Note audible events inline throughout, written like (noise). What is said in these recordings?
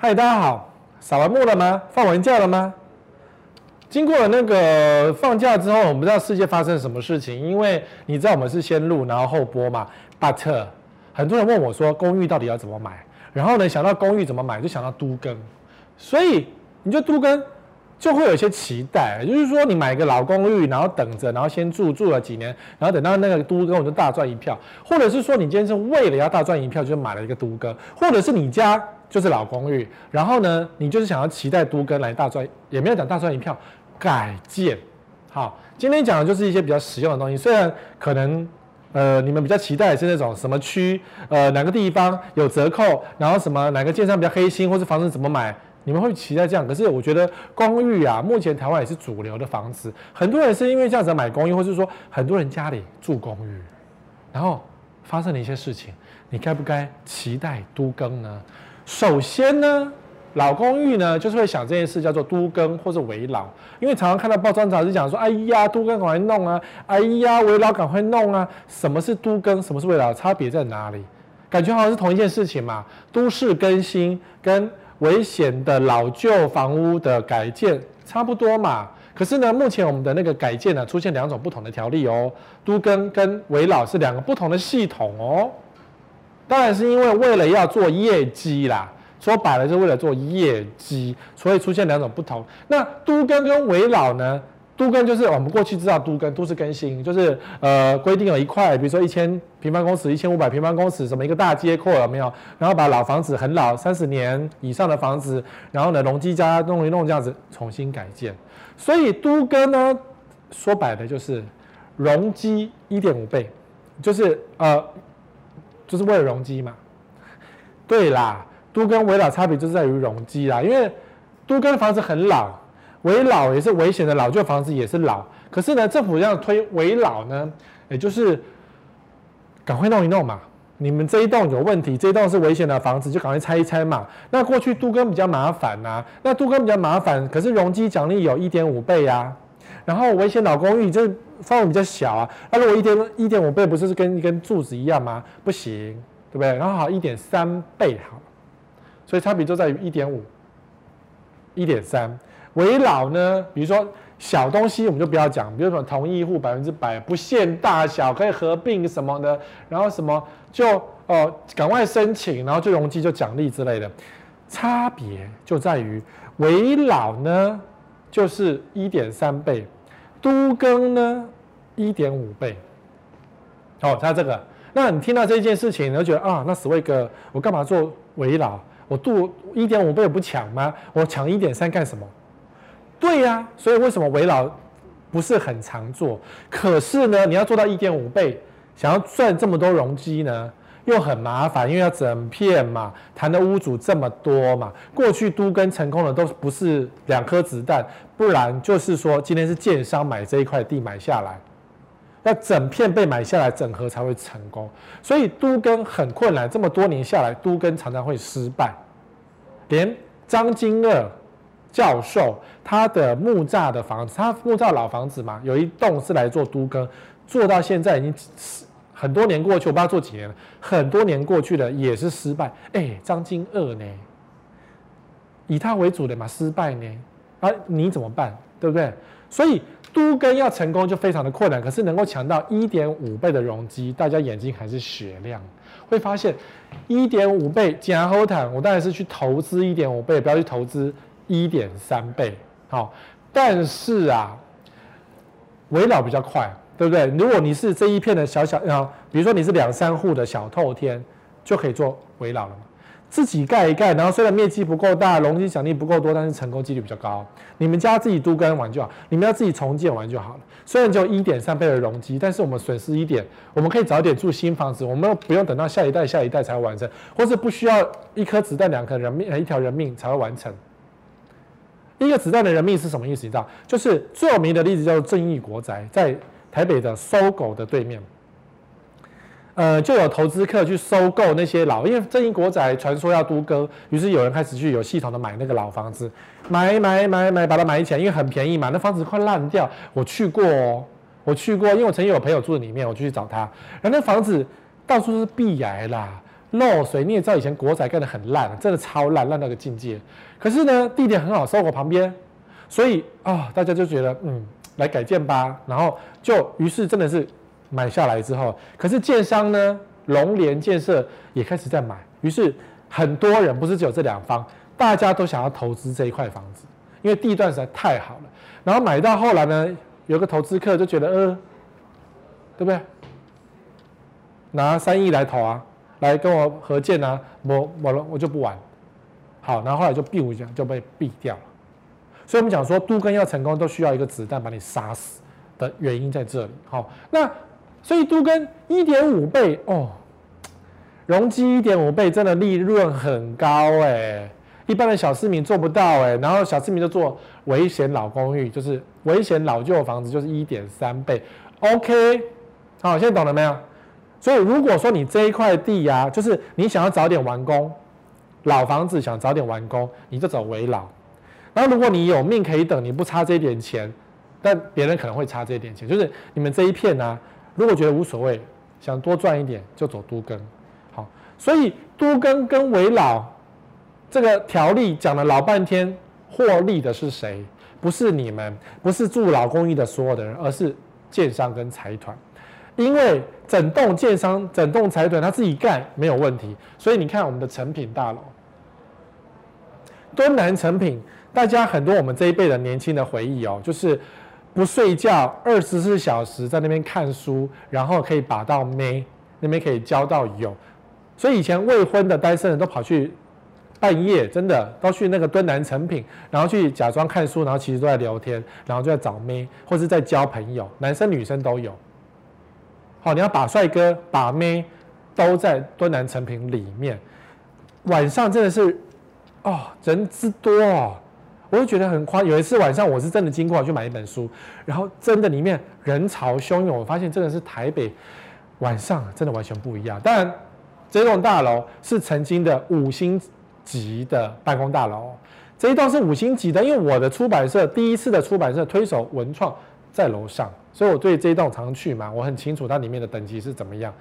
嗨，大家好，扫完墓了吗？放完假了吗？经过了那个放假之后，我们不知道世界发生什么事情，因为你知道我们是先录然后后播嘛。But 很多人问我说，公寓到底要怎么买？然后呢，想到公寓怎么买，就想到都更，所以你就都更。就会有一些期待，就是说你买个老公寓，然后等着，然后先住住了几年，然后等到那个都更，我就大赚一票；或者是说你今天是为了要大赚一票，就买了一个都更；或者是你家就是老公寓，然后呢，你就是想要期待都更来大赚，也没有讲大赚一票，改建。好，今天讲的就是一些比较实用的东西，虽然可能呃你们比较期待是那种什么区，呃哪个地方有折扣，然后什么哪个建商比较黑心，或是房子怎么买。你们会期待这样，可是我觉得公寓啊，目前台湾也是主流的房子。很多人是因为这样子买公寓，或是说很多人家里住公寓，然后发生了一些事情，你该不该期待都更呢？首先呢，老公寓呢就是会想这件事叫做都更或者危老，因为常常看到报章杂志讲说，哎呀，都更赶快弄啊，哎呀，危老赶快弄啊。什么是都更？什么是危老？差别在哪里？感觉好像是同一件事情嘛，都市更新跟。危险的老旧房屋的改建差不多嘛，可是呢，目前我们的那个改建呢，出现两种不同的条例哦，都更跟围老是两个不同的系统哦。当然是因为为了要做业绩啦，说白了就是为了做业绩，所以出现两种不同。那都更跟围老呢？都更就是我们过去知道都更都市更新，就是呃规定了一块，比如说一千平方公尺、一千五百平方公尺，什么一个大街廓有没有？然后把老房子很老三十年以上的房子，然后呢容积加弄一弄这样子重新改建。所以都更呢说白了就是容积一点五倍，就是呃就是为了容积嘛。对啦，都更危老差别就是在于容积啦，因为都跟房子很老。危老也是危险的老旧房子也是老，可是呢，政府要推危老呢，也就是赶快弄一弄嘛。你们这一栋有问题，这一栋是危险的房子，就赶快拆一拆嘛。那过去都更比较麻烦呐、那都更比较麻烦，可是容积奖励有一点五倍、啊。然后危险老公寓这范围比较小啊，那如果一点一点五倍不是跟一根柱子一样吗？不行，对不对？然后好一点三倍好，所以差别就在于一点五、一点三。围老呢，比如说小东西我们就不要讲，比如说同意户百分之百不限大小，可以合并什么的，然后什么就哦赶快申请，然后就容积就奖励之类的，差别就在于围老呢就是一点三倍，都更呢一点五倍。好，它这个，那你听到这件事情，你就觉得啊，那死威哥，我干嘛做围老？我度一点五倍不抢吗？我抢一点三干什么？对呀、所以为什么围老不是很常做？可是呢，你要做到一点五倍，想要赚这么多容积呢，又很麻烦，因为要整片嘛，谈的屋主这么多嘛。过去都跟成功的都不是两颗子弹，不然就是说今天是建商买这一块地买下来，要整片被买下来整合才会成功。所以都跟很困难，这么多年下来，都跟常常会失败。连张金鶚。教授他的木栅的房子，他木栅老房子嘛，有一栋是来做都更，做到现在已经很多年过去，我不知道做几年了，很多年过去了也是失败。哎，张金二呢？以他为主的嘛，失败呢？啊，你怎么办？对不对？所以都更要成功就非常的困难，可是能够抢到一点五倍的容积，大家眼睛还是雪亮，会发现一点五倍假好谈，我当然是去投资一点五倍，不要去投资。一点三倍，好，但是啊，围老比较快，对不对？如果你是这一片的小小，啊，比如说你是两三户的小透天，就可以做围老了嘛。自己盖一盖，然后虽然面积不够大，容积奖励不够多，但是成功几率比较高。你们家自己都跟完就好，你们要自己重建完就好了。虽然只有一点三倍的容积，但是我们损失一点，我们可以早点住新房子，我们不用等到下一代、下一代才会完成，或是不需要一颗子弹、两颗人命、一条人命才会完成。一个子弹的人命是什么意思？你知道，就是最有名的例子叫做正义国宅，在台北的搜狗的对面，呃，就有投资客去收购那些老，因为正义国宅传说要都更，于是有人开始去有系统的买那个老房子，买买买买，把它买起来，因为很便宜嘛，那房子快烂掉。我去过哦，我去过，因为我曾经有朋友住在里面，我就去找他，然后那房子到处是壁癌啦。漏水，你也知道以前国宅盖得很烂，真的超烂，烂到个境界。可是呢，地点很好，生活旁边，所以啊、大家就觉得嗯，来改建吧。然后就于是真的是买下来之后，可是建商呢，龙联建设也开始在买，于是很多人不是只有这两方，大家都想要投资这一块房子，因为地段实在太好了。然后买到后来呢，有个投资客就觉得，呃，对不对？拿三亿来投啊，来跟我合建啊，我我我就不玩。好，然后后来就闭一下就被毙掉了。所以我们讲说，都更要成功，都需要一个子弹把你杀死的原因在这里。好，那所以都更一点五倍哦，容积一点五倍，真的利润很高哎，一般的小市民做不到哎。然后小市民就做危险老公寓，就是危险老旧房子，就是一点三倍。OK，好，现在懂了没有？所以如果说你这一块地呀、啊，就是你想要早点完工。老房子想早点完工，你就走危老。然后如果你有命可以等，你不差这一点钱，但别人可能会差这一点钱。就是你们这一片呢、如果觉得无所谓，想多赚一点，就走都更。好，所以都更跟危老这个条例讲了老半天，获利的是谁？不是你们，不是住老公寓的所有的人，而是建商跟财团。因为整栋建商、整栋财团他自己干没有问题，所以你看我们的成品大楼，敦南成品，大家很多我们这一辈的年轻的回忆哦，就是不睡觉，二十四小时在那边看书，然后可以把到妹，那边可以交到友，所以以前未婚的单身人都跑去半夜，真的都去那个敦南成品，然后去假装看书，然后其实都在聊天，然后就在找妹，或是在交朋友，男生女生都有。好，你要把帅哥、把妹都在敦南成品里面。晚上真的是哦，人之多哦，我就觉得很夸。有一次晚上，我是真的经过去买一本书，然后真的里面人潮汹涌，我发现真的是台北晚上真的完全不一样。当然，这栋大楼是曾经的五星级的办公大楼，这一栋是五星级的，因为我的出版社第一次的出版社推手文创在楼上。所以我对这一栋常去嘛，我很清楚它里面的等级是怎么样，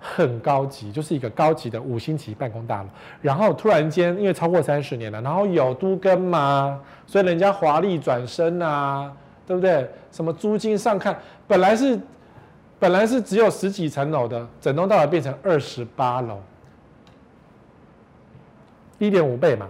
很高级，就是一个高级的五星级办公大楼。然后突然间，因为超过三十年了，然后有都更嘛，所以人家华丽转身啊，对不对？什么租金上看，本来是本来是只有十几层楼的，整栋大楼变成二十八楼，一点五倍嘛，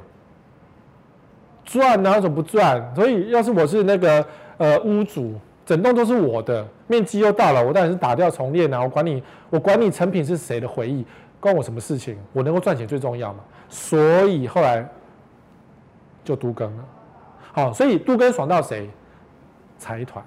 赚哪种不赚？所以要是我是那个呃屋主。整栋都是我的，面积又大了，我当然是打掉重练啊！我管你，我管你成品是谁的回忆，关我什么事情？我能够赚钱最重要嘛。所以后来就都更了。好，所以都更爽到谁？财团。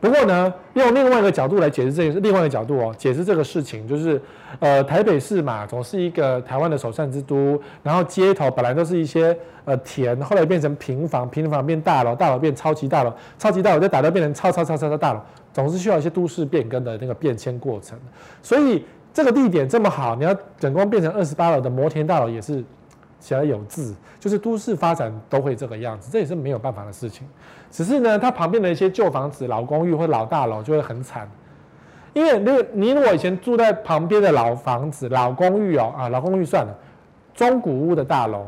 不过呢，用另外一个角度来解释这件事，另外一个角度哦，解释这个事情就是，呃，台北市嘛，总是一个台湾的首善之都，然后街头本来都是一些呃田，后来变成平房，平房变大楼，大楼变超级大楼，超级大楼再打到变成超超超超超大楼，总是需要一些都市变更的那个变迁过程。所以这个地点这么好，你要整光变成二十八楼的摩天大楼也是。起来有字，就是都市发展都会这个样子，这也是没有办法的事情。只是呢，它旁边的一些旧房子、老公寓或老大楼就会很惨，因为那个你如果以前住在旁边的老房子、老公寓哦啊，老公寓算了，中古屋的大楼，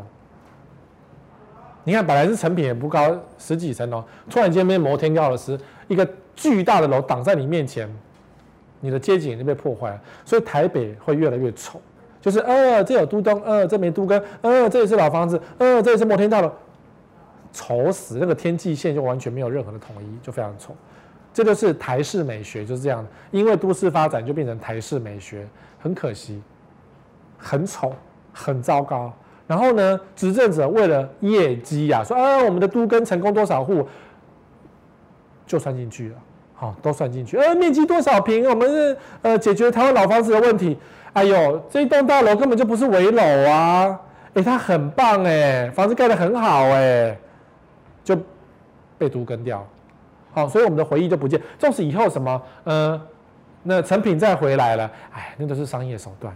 你看本来是成品也不高，十几层楼，突然间变摩天高楼是一个巨大的楼挡在你面前，你的街景就被破坏了，所以台北会越来越丑。就是呃，这有都更，呃，这没都更，呃，这也是老房子，呃，这也是摩天大楼，丑死！那个天际线就完全没有任何的统一，就非常丑。这就是台式美学，就是这样的。因为都市发展就变成台式美学，很可惜，很丑，很糟糕。然后呢，执政者为了业绩呀、啊，说啊，我们的都更成功多少户，就算进去了，好，都算进去。呃，面积多少平，我们是呃解决台湾老房子的问题。哎呦，这一栋大楼根本就不是危楼啊！哎，它很棒哎，房子盖得很好哎，就被都更掉，好，所以我们的回忆就不见。纵使以后什么，呃，那成品再回来了，哎，那都是商业手段。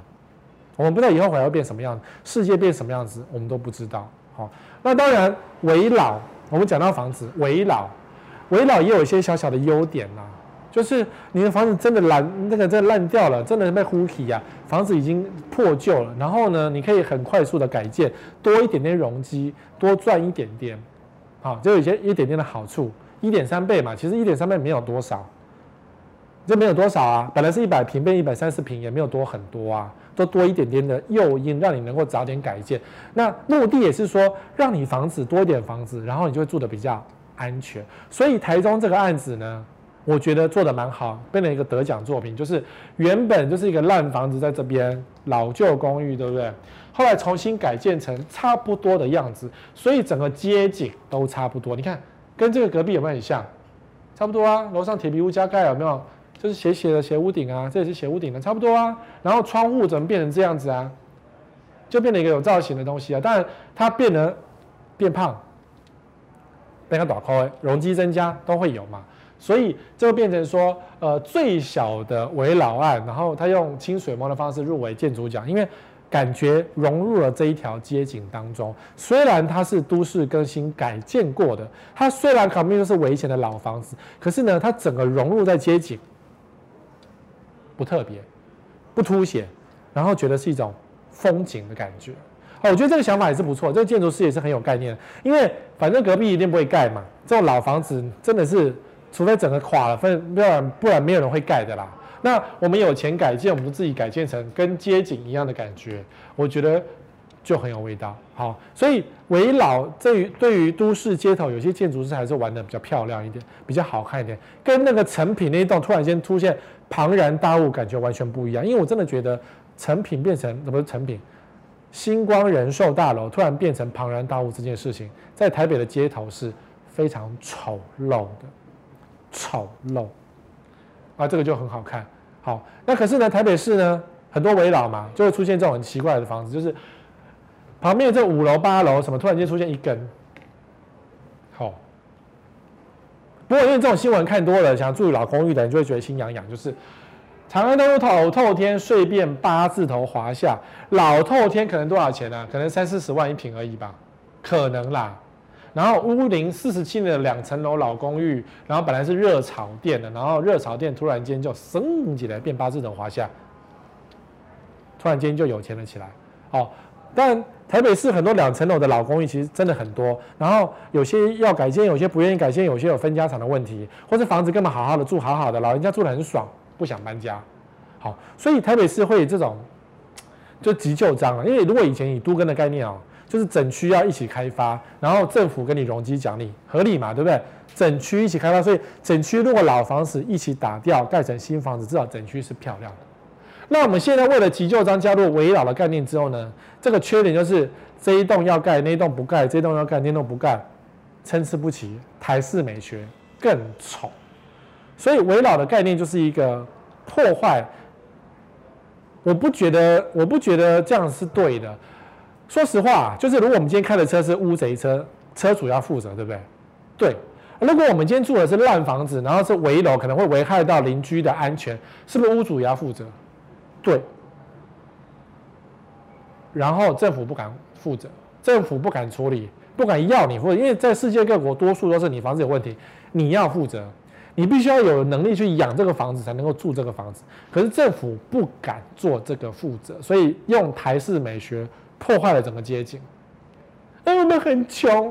我们不知道以后回来会变什么样子，世界变什么样子，我们都不知道。好，那当然危老，我们讲到房子危老，危老也有一些小小的优点呐，就是你的房子真的烂，那个真的烂掉了，真的被呼起呀，房子已经破旧了。然后呢，你可以很快速的改建，多一点点容积，多赚一点点，好，就有一些一点点的好处，一点三倍嘛，其实一点三倍没有多少，这没有多少啊，本来是一百平变一百三十平，也没有多很多啊，都多一点点的诱因，让你能够早点改建。那目的也是说，让你房子多一点房子，然后你就会住得比较安全。所以台中这个案子呢，我觉得做得蛮好，变成一个得奖作品。就是原本就是一个烂房子在这边，老旧公寓，对不对？后来重新改建成差不多的样子，所以整个街景都差不多。你看，跟这个隔壁有没有很像？差不多啊，楼上铁皮屋加盖有没有？就是斜斜的斜屋顶啊，这也是斜屋顶的，差不多啊。然后窗户怎么变成这样子啊？就变成一个有造型的东西啊。当然，它变得变胖，变个短宽，容积增加都会有嘛。所以就变成说，呃，最小的危老案，然后他用清水模的方式入围建筑奖，因为感觉融入了这一条街景当中。虽然它是都市更新改建过的，它虽然旁边都是危险的老房子，可是呢，它整个融入在街景，不特别，不凸显，然后觉得是一种风景的感觉。哦，我觉得这个想法也是不错，这个建筑师也是很有概念，因为反正隔壁一定不会盖嘛，这种老房子真的是。除非整个垮了，不然不然没有人会盖的啦。那我们有钱改建，我们就自己改建成跟街景一样的感觉，我觉得就很有味道。好，所以围老对于对于都市街头，有些建筑师还是玩的比较漂亮一点，比较好看一点，跟那个成品那一栋突然间出现庞然大物，感觉完全不一样。因为我真的觉得成品变成不是成品，星光人寿大楼突然变成庞然大物这件事情，在台北的街头是非常丑陋的。丑陋啊，这个就很好看。好，那可是呢，台北市呢，很多危老嘛，就会出现这种很奇怪的房子，就是旁边这五楼八楼什么，突然间出现一根。好，不过因为这种新闻看多了，想住老公寓的人就会觉得心痒痒。就是长安东路透透天碎变八字头华夏，老透天可能多少钱呢、啊？可能三四十万一平而已吧，可能啦。然后屋龄四十七年的两层楼老公寓，然后本来是热炒店的，然后热炒店突然间就升起来变八字头华夏，突然间就有钱了起来。哦，但台北市很多两层楼的老公寓其实真的很多，然后有些要改建，有些不愿意改建，有些有分家产的问题，或者房子根本好好的住好好的，老人家住得很爽，不想搬家。好，所以台北市会这种就急就章了，因为如果以前以都更的概念哦。就是整区要一起开发，然后政府给你容积奖励，合理嘛，对不对？整区一起开发，所以整区如果老房子一起打掉，盖成新房子，至少整区是漂亮的。那我们现在为了急救章加入围老的概念之后呢，这个缺点就是这一栋要盖，那一栋不盖；这栋要盖，那栋不盖，参差不齐，台式美学更丑。所以围老的概念就是一个破坏。我不觉得，我不觉得这样是对的。说实话，就是如果我们今天开的车是乌贼车，车主要负责，对不对？对。如果我们今天住的是烂房子，然后是危楼，可能会危害到邻居的安全，是不是屋主也要负责？对。然后政府不敢负责，政府不敢处理，不敢要你负责，因为在世界各国，多数都是你房子有问题，你要负责，你必须要有能力去养这个房子，才能够住这个房子。可是政府不敢做这个负责，所以用台式美学。破坏了整个街景，哎，我们很穷，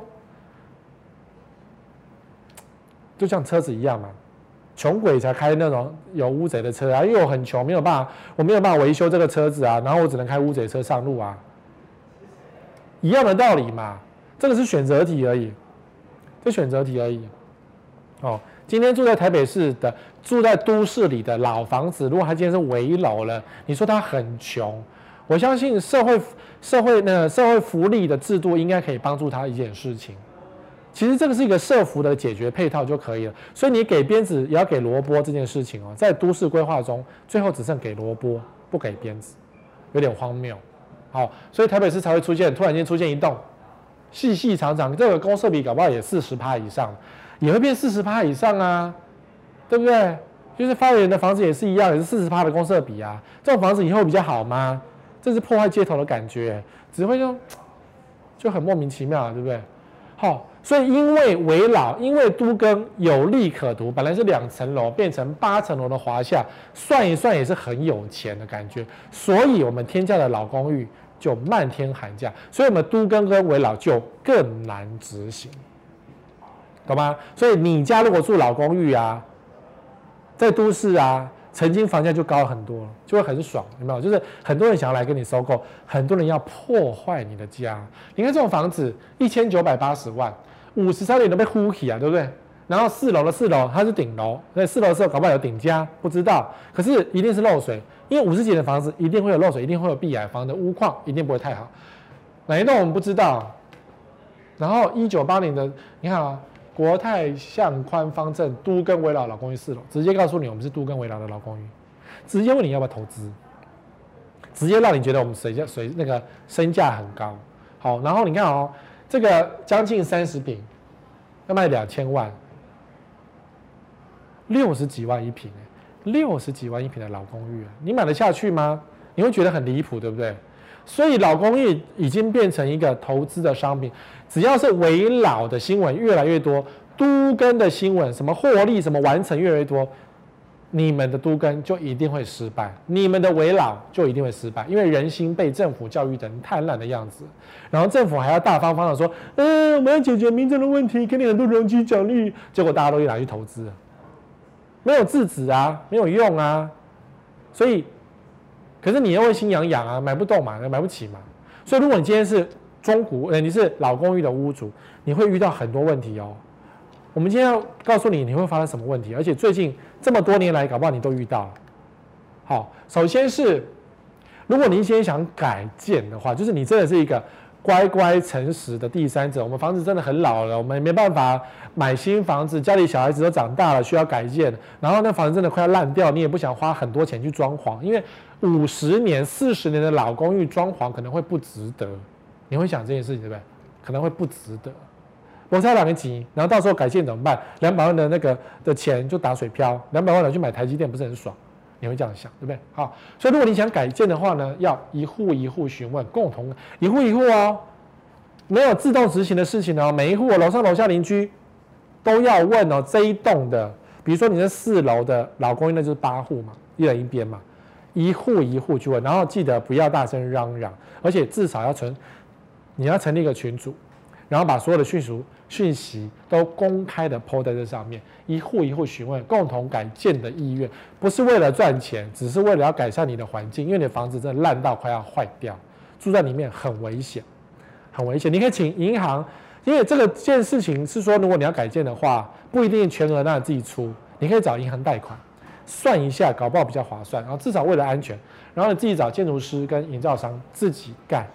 就像车子一样嘛，穷鬼才开那种有乌贼的车啊，因为我很穷，没有办法，我没有办法维修这个车子啊，然后我只能开乌贼车上路啊，一样的道理嘛，这个是选择题而已，这选择题而已。哦，今天住在台北市的，住在都市里的老房子，如果他今天是危楼了，你说他很穷？我相信社会社会呢，社会福利的制度应该可以帮助他一件事情。其实这个是一个社福的解决配套就可以了。所以你给鞭子也要给萝卜这件事情哦，在都市规划中，最后只剩给萝卜不给鞭子，有点荒谬。好，所以台北市才会出现突然间出现一栋细细长长，这个公设比搞不好也四十趴以上，也会变四十趴以上啊，对不对？就是发源的房子也是一样，也是四十趴的公设比啊。这种房子以后比较好吗？这是破坏街头的感觉，只会就就很莫名其妙，对不对？好，所以因为危老，因为都更有利可图，本来是两层楼变成八层楼的华夏，算一算也是很有钱的感觉。所以我们天价的老公寓就漫天喊价，所以我们都更跟危老就更难执行，懂吗？所以你家如果住老公寓啊，在都市啊。曾经房价就高很多，就会很爽，有没有？就是很多人想要来跟你收购，很多人要破坏你的家。你看这种房子一千九百八十万，五十三年都被呼起啊，对不对？然后四楼的四楼它是顶楼，那四楼的时候搞不好有顶加，不知道。可是一定是漏水，因为五十几的房子一定会有漏水，一定会有壁癌，房的屋况一定不会太好。哪一栋我们不知道。然后一九八零的，你看啊。国泰向宽方正都跟围绕老公寓四楼，直接告诉你我们是都跟围绕的老公寓，直接问你要不要投资，直接让你觉得我们水价水那个身价很高。好，然后你看哦，这个将近三十平，要卖两千万，六十几万一平，六十几万一平的老公寓，你买得下去吗？你会觉得很离谱，对不对？所以老公寓已经变成一个投资的商品。只要是危老的新闻越来越多，都更的新闻，什么获利、什么完成越来越多，你们的都更就一定会失败，你们的危老就一定会失败，因为人心被政府教育成贪婪的样子，然后政府还要大方方的说，嗯，我们要解决民众的问题，给你很多容积奖励，结果大家都一拿去投资，没有制止啊，没有用啊，所以，可是你又会心痒痒啊，买不动嘛，买不起嘛，所以如果你今天是。中古，呃，你是老公寓的屋主，你会遇到很多问题哦。我们今天要告诉你，你会发生什么问题，而且最近这么多年来，搞不好你都遇到了。好，首先是，如果你今天想改建的话，就是你真的是一个乖乖诚实的第三者。我们房子真的很老了，我们没办法买新房子，家里小孩子都长大了，需要改建，然后那房子真的快要烂掉，你也不想花很多钱去装潢，因为五十年、四十年的老公寓装潢可能会不值得。你会想这件事情对不对？可能会不值得，我才两个几，然后到时候改建怎么办？两百万的那个的钱就打水漂，两百万的去买台积电不是很爽？你会这样想对不对？好，所以如果你想改建的话呢，要一户一户询问，共同一户一户哦，没有自动执行的事情哦，每一户楼上楼下邻居都要问哦。这一栋的，比如说你是四楼的老公寓，那就是八户嘛，一人一边嘛，一户一户去问，然后记得不要大声嚷嚷，而且至少要存。你要成立一个群组，然后把所有的讯息讯息都公开的抛在这上面，一户一户询问共同改建的意愿，不是为了赚钱，只是为了要改善你的环境，因为你的房子真的烂到快要坏掉，住在里面很危险，很危险。你可以请银行，因为这个件事情是说，如果你要改建的话，不一定全额让你自己出，你可以找银行贷款，算一下，搞不好比较划算，然后至少为了安全，然后你自己找建筑师跟营造商自己干。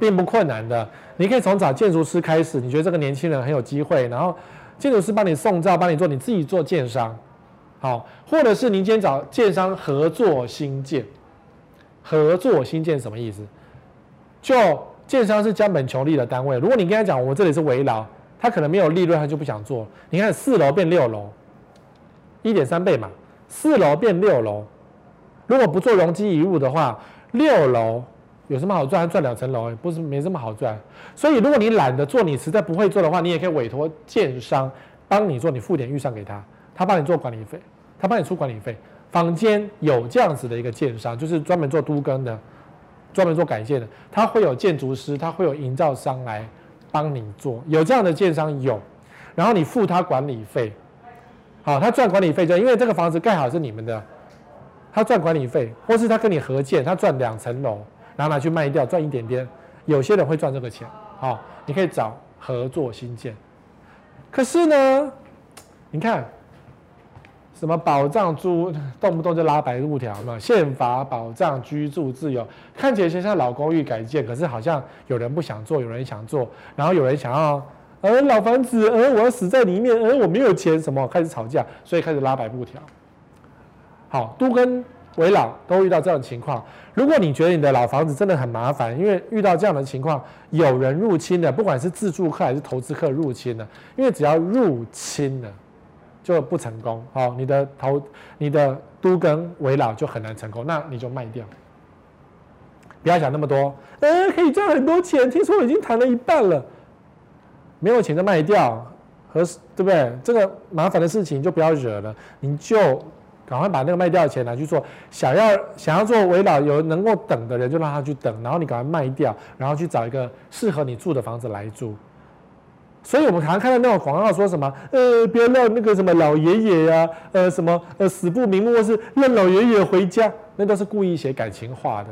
并不困难的，你可以从找建筑师开始。你觉得这个年轻人很有机会，然后建筑师帮你送照，帮你做，你自己做建商，好，或者是您今天找建商合作兴建。合作兴建什么意思？就建商是将本求利的单位。如果你跟他讲，我这里是危老，他可能没有利润，他就不想做。你看四楼变六楼，一点三倍嘛，四楼变六楼，如果不做容积一物的话，六楼。有什么好赚？赚两层楼，不是没这么好赚。所以，如果你懒得做，你实在不会做的话，你也可以委托建商帮你做，你付点预算给他，他帮你做管理费，他帮你出管理费。坊间有这样子的一个建商，就是专门做都更的，专门做改建的，他会有建筑师，他会有营造商来帮你做。有这样的建商有，然后你付他管理费，好，他赚管理费就因为这个房子盖好是你们的，他赚管理费，或是他跟你合建，他赚两层楼。然后拿去卖掉赚一点点，有些人会赚这个钱，好，你可以找合作新建。可是呢，你看什么保障租，动不动就拉白布条嘛，宪法保障居住自由，看起来像老公寓改建，可是好像有人不想做，有人想做，然后有人想要，呃，老房子，呃，我要死在里面，呃，我没有钱，什么开始吵架，所以开始拉白布条。好，都跟。危老都遇到这样的情况。如果你觉得你的老房子真的很麻烦，因为遇到这样的情况，有人入侵的，不管是自住客还是投资客入侵的，因为只要入侵了就不成功。好，你的投、你的都更危老就很难成功，那你就卖掉。不要想那么多，呃，可以赚很多钱。听说已经谈了一半了，没有钱就卖掉，和对不对？这个麻烦的事情就不要惹了，你就赶快把那个卖掉的钱拿去做。想要想要做危老有能够等的人，就让他去等，然后你赶快卖掉，然后去找一个适合你住的房子来住。所以我们常常看到那种广告说什么，呃，不要让那个什么老爷爷呀，呃，什么呃死不瞑目，或是让老爷爷回家，那都是故意写感情话的，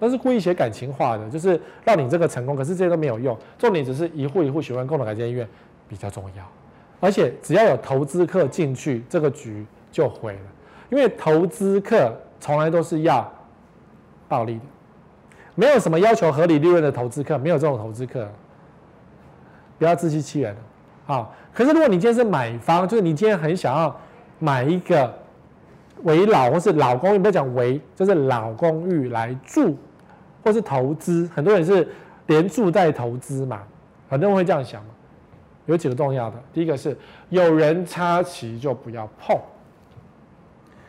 都是故意写感情话的，就是让你这个成功。可是这些都没有用，重点只是一户一户喜欢共同改建医院比较重要。而且只要有投资客进去，这个局就毁了，因为投资客从来都是要暴利的，没有什么要求合理利润的投资客，没有这种投资客。不要自欺欺人，好。可是如果你今天是买方，就是你今天很想要买一个为老或是老公寓，不要讲为，就是老公寓来住，或是投资。很多人是连住带投资嘛，很多人会这样想嘛。有几个重要的，第一个是有人插旗就不要碰。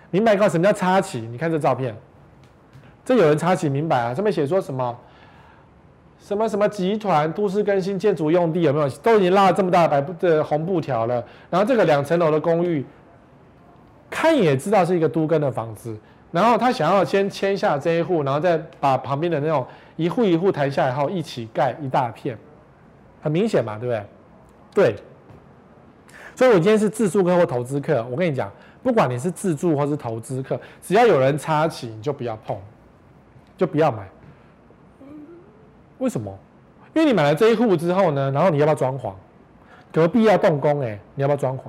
明白告什么叫插旗？你看这照片，这有人插旗，明白啊？上面写说什么？什么什么集团都市更新建筑用地有没有？都已经拉了这么大的白布的红布条了。然后这个两层楼的公寓，看也知道是一个都更的房子。然后他想要先签下这一户，然后再把旁边的那种一户一户抬下来后一起盖一大片，很明显嘛，对不对？对。所以我今天是自住客或投资客，我跟你讲，不管你是自住或是投资客，只要有人插旗，你就不要碰，就不要买。为什么？因为你买了这一户之后呢，然后你要不要装潢？隔壁要动工哎，你要不要装潢？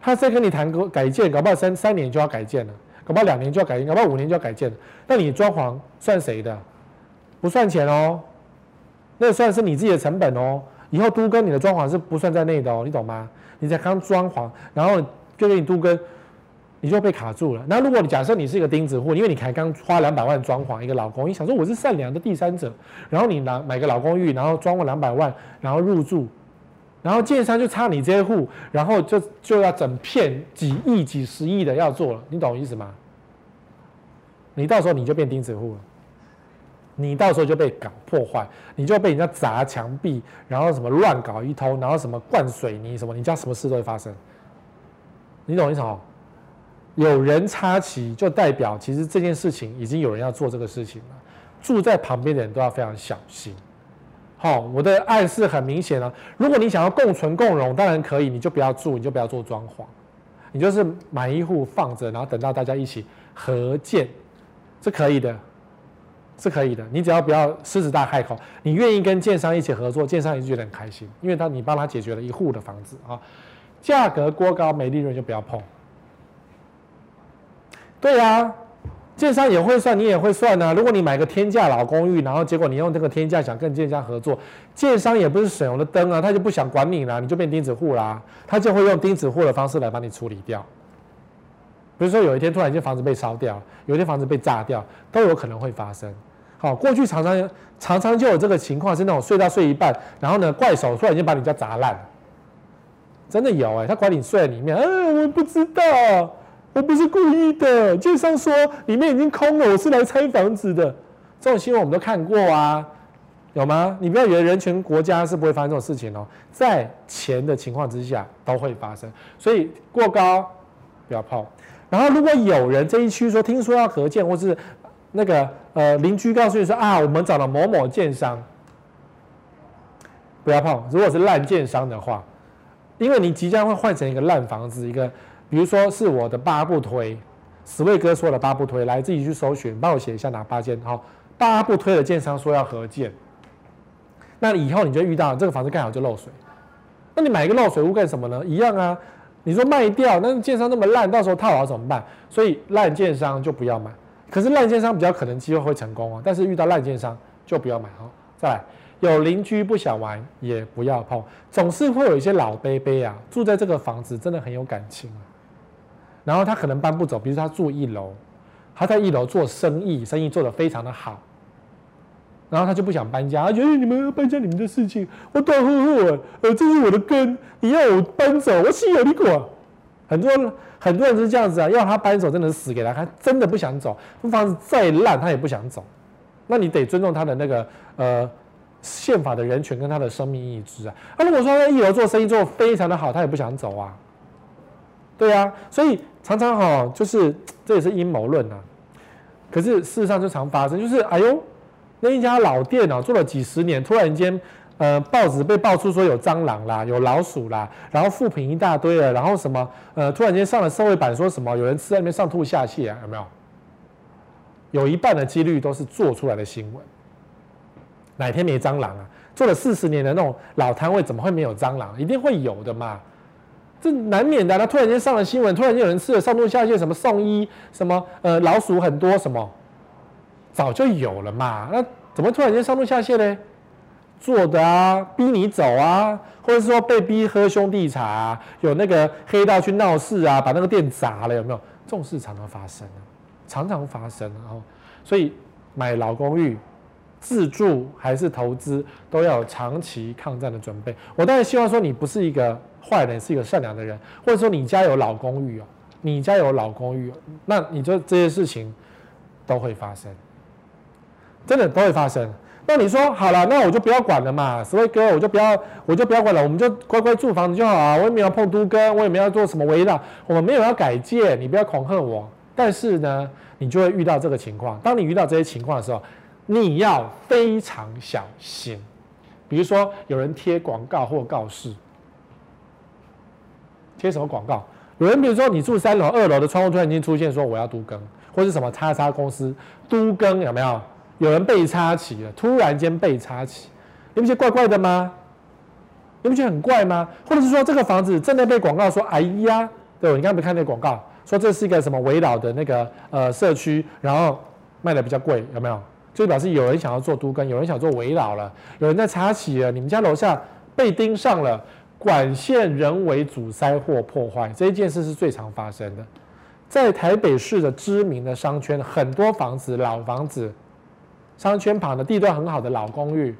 他在跟你谈个改建，搞不好三三年就要改建了，搞不好两年就要改建，搞不好五年就要改建。那你装潢算谁的？不算钱哦，那算是你自己的成本哦。以后都跟你的装潢是不算在内的哦，你懂吗？你才刚装潢，然后就给你都跟。你就被卡住了。那如果你假设你是一个钉子户，因为你才刚花两百万装潢一个老公寓，想说我是善良的第三者，然后你拿买个老公寓，然后装了两百万，然后入住，然后建商就差你这一户，然后就就要整片几亿、几十亿的要做了，你懂我意思吗？你到时候你就变钉子户了，你到时候就被搞破坏，你就被人家砸墙壁，然后什么乱搞一通，然后什么灌水泥什么，你家什么事都会发生，你懂我意思吗？有人插旗，就代表其实这件事情已经有人要做这个事情了。住在旁边的人都要非常小心。好，我的暗示很明显了。如果你想要共存共荣，当然可以，你就不要住，你就不要做装潢，你就是买一户放着，然后等到大家一起合建，是可以的，是可以的。你只要不要狮子大开口，你愿意跟建商一起合作，建商也就觉得很开心，因为他你帮他解决了一户的房子啊，价格过高没利润就不要碰。对呀、啊，建商也会算，你也会算呢、啊。如果你买个天价老公寓，然后结果你用这个天价想跟建商合作，建商也不是省油的灯啊，他就不想管你了，你就变钉子户啦，他就会用钉子户的方式来帮你处理掉。比如说有一天突然间房子被烧掉，有一天房子被炸掉，都有可能会发生。好，过去常常常常就有这个情况，是那种睡到睡一半，然后呢怪手突然间把你家砸烂，真的有哎、他管你睡在里面，嗯，我不知道。我不是故意的，建商说里面已经空了，我是来拆房子的。这种新闻我们都看过啊，有吗？你不要以为人权国家是不会发生这种事情哦，在钱的情况之下都会发生，所以过高不要碰。然后如果有人这一区说听说要合建，或是那个呃邻居告诉你说啊，我们找了某某建商，不要碰。如果是烂建商的话，因为你即将会换成一个烂房子，一个。比如说是我的八不推，十位哥说的八不推，来自己去搜寻，帮我写一下哪八件。好，八不推的建商说要合建，那以后你就遇到这个房子盖好就漏水，那你买一个漏水屋干什么呢？一样啊，你说卖掉，那建商那么烂，到时候套牢怎么办？所以烂建商就不要买。可是烂建商比较可能机会会成功哦，但是遇到烂建商就不要买。好，再来。有邻居不想玩，也不要碰，总是会有一些老伯伯啊，住在这个房子真的很有感情啊。然后他可能搬不走，比如他住一楼，他在一楼做生意，生意做得非常的好，然后他就不想搬家，他觉得你们要搬家，你们的事情，我大呼呼，呃，这是我的根，你要我搬走，我心有你果。很多很多人是这样子啊，要他搬走真的是死给他，他真的不想走，房子再烂他也不想走，那你得尊重他的那个呃宪法的人权跟他的生命意志啊。那如果说在一楼做生意做得非常的好，他也不想走啊。对啊，所以常常哈，就是这也是阴谋论啊。可是事实上就常发生，就是哎呦，那一家老店啊，做了几十年，突然间，呃，报纸被爆出说有蟑螂啦，有老鼠啦，然后负评一大堆了，然后什么，呃，突然间上了社会版，说什么有人吃在那边上吐下泻啊，有没有？有一半的几率都是做出来的新闻。哪天没蟑螂啊？做了四十年的那种老摊位，怎么会没有蟑螂？一定会有的嘛。这难免的，他突然间上了新闻，突然间有人吃了上吐下泻，什么送医，什么呃老鼠很多，什么早就有了嘛。那怎么突然间上吐下泻呢？做的啊，逼你走啊，或者是说被逼喝兄弟茶，有那个黑道去闹事啊，把那个店砸了，有没有？这种事常常发生，常常发生啊。所以买老公寓。自住还是投资，都要有长期抗战的准备。我当然希望说你不是一个坏人，是一个善良的人，或者说你家有老公寓哦，你家有老公寓，那你就这些事情都会发生，真的都会发生。那你说好了，那我就不要管了嘛，所谓哥，我就不要，我就不要管了，我们就乖乖住房子就好啊。我也没有碰都哥，我也没有做什么围绕，我们没有要改建，你不要恐吓我。但是呢，你就会遇到这个情况。当你遇到这些情况的时候，你要非常小心，比如说有人贴广告或告示，贴什么广告？有人比如说你住三楼，二楼的窗户突然间出现说我要都更，或是什么叉叉公司都更有没有？有人被插起了，突然间被插起，你不觉得怪怪的吗？你不觉得很怪吗？或者是说这个房子正在被广告说，哎呀，对，你刚刚没看那个广告，说这是一个什么围绕的那个呃社区，然后卖的比较贵，有没有？就表示有人想要做都更，有人想做围老了，有人在插旗了，你们家楼下被盯上了，管线人为阻塞或破坏，这一件事是最常发生的。在台北市的知名的商圈，很多房子老房子，商圈旁的地段很好的老公寓，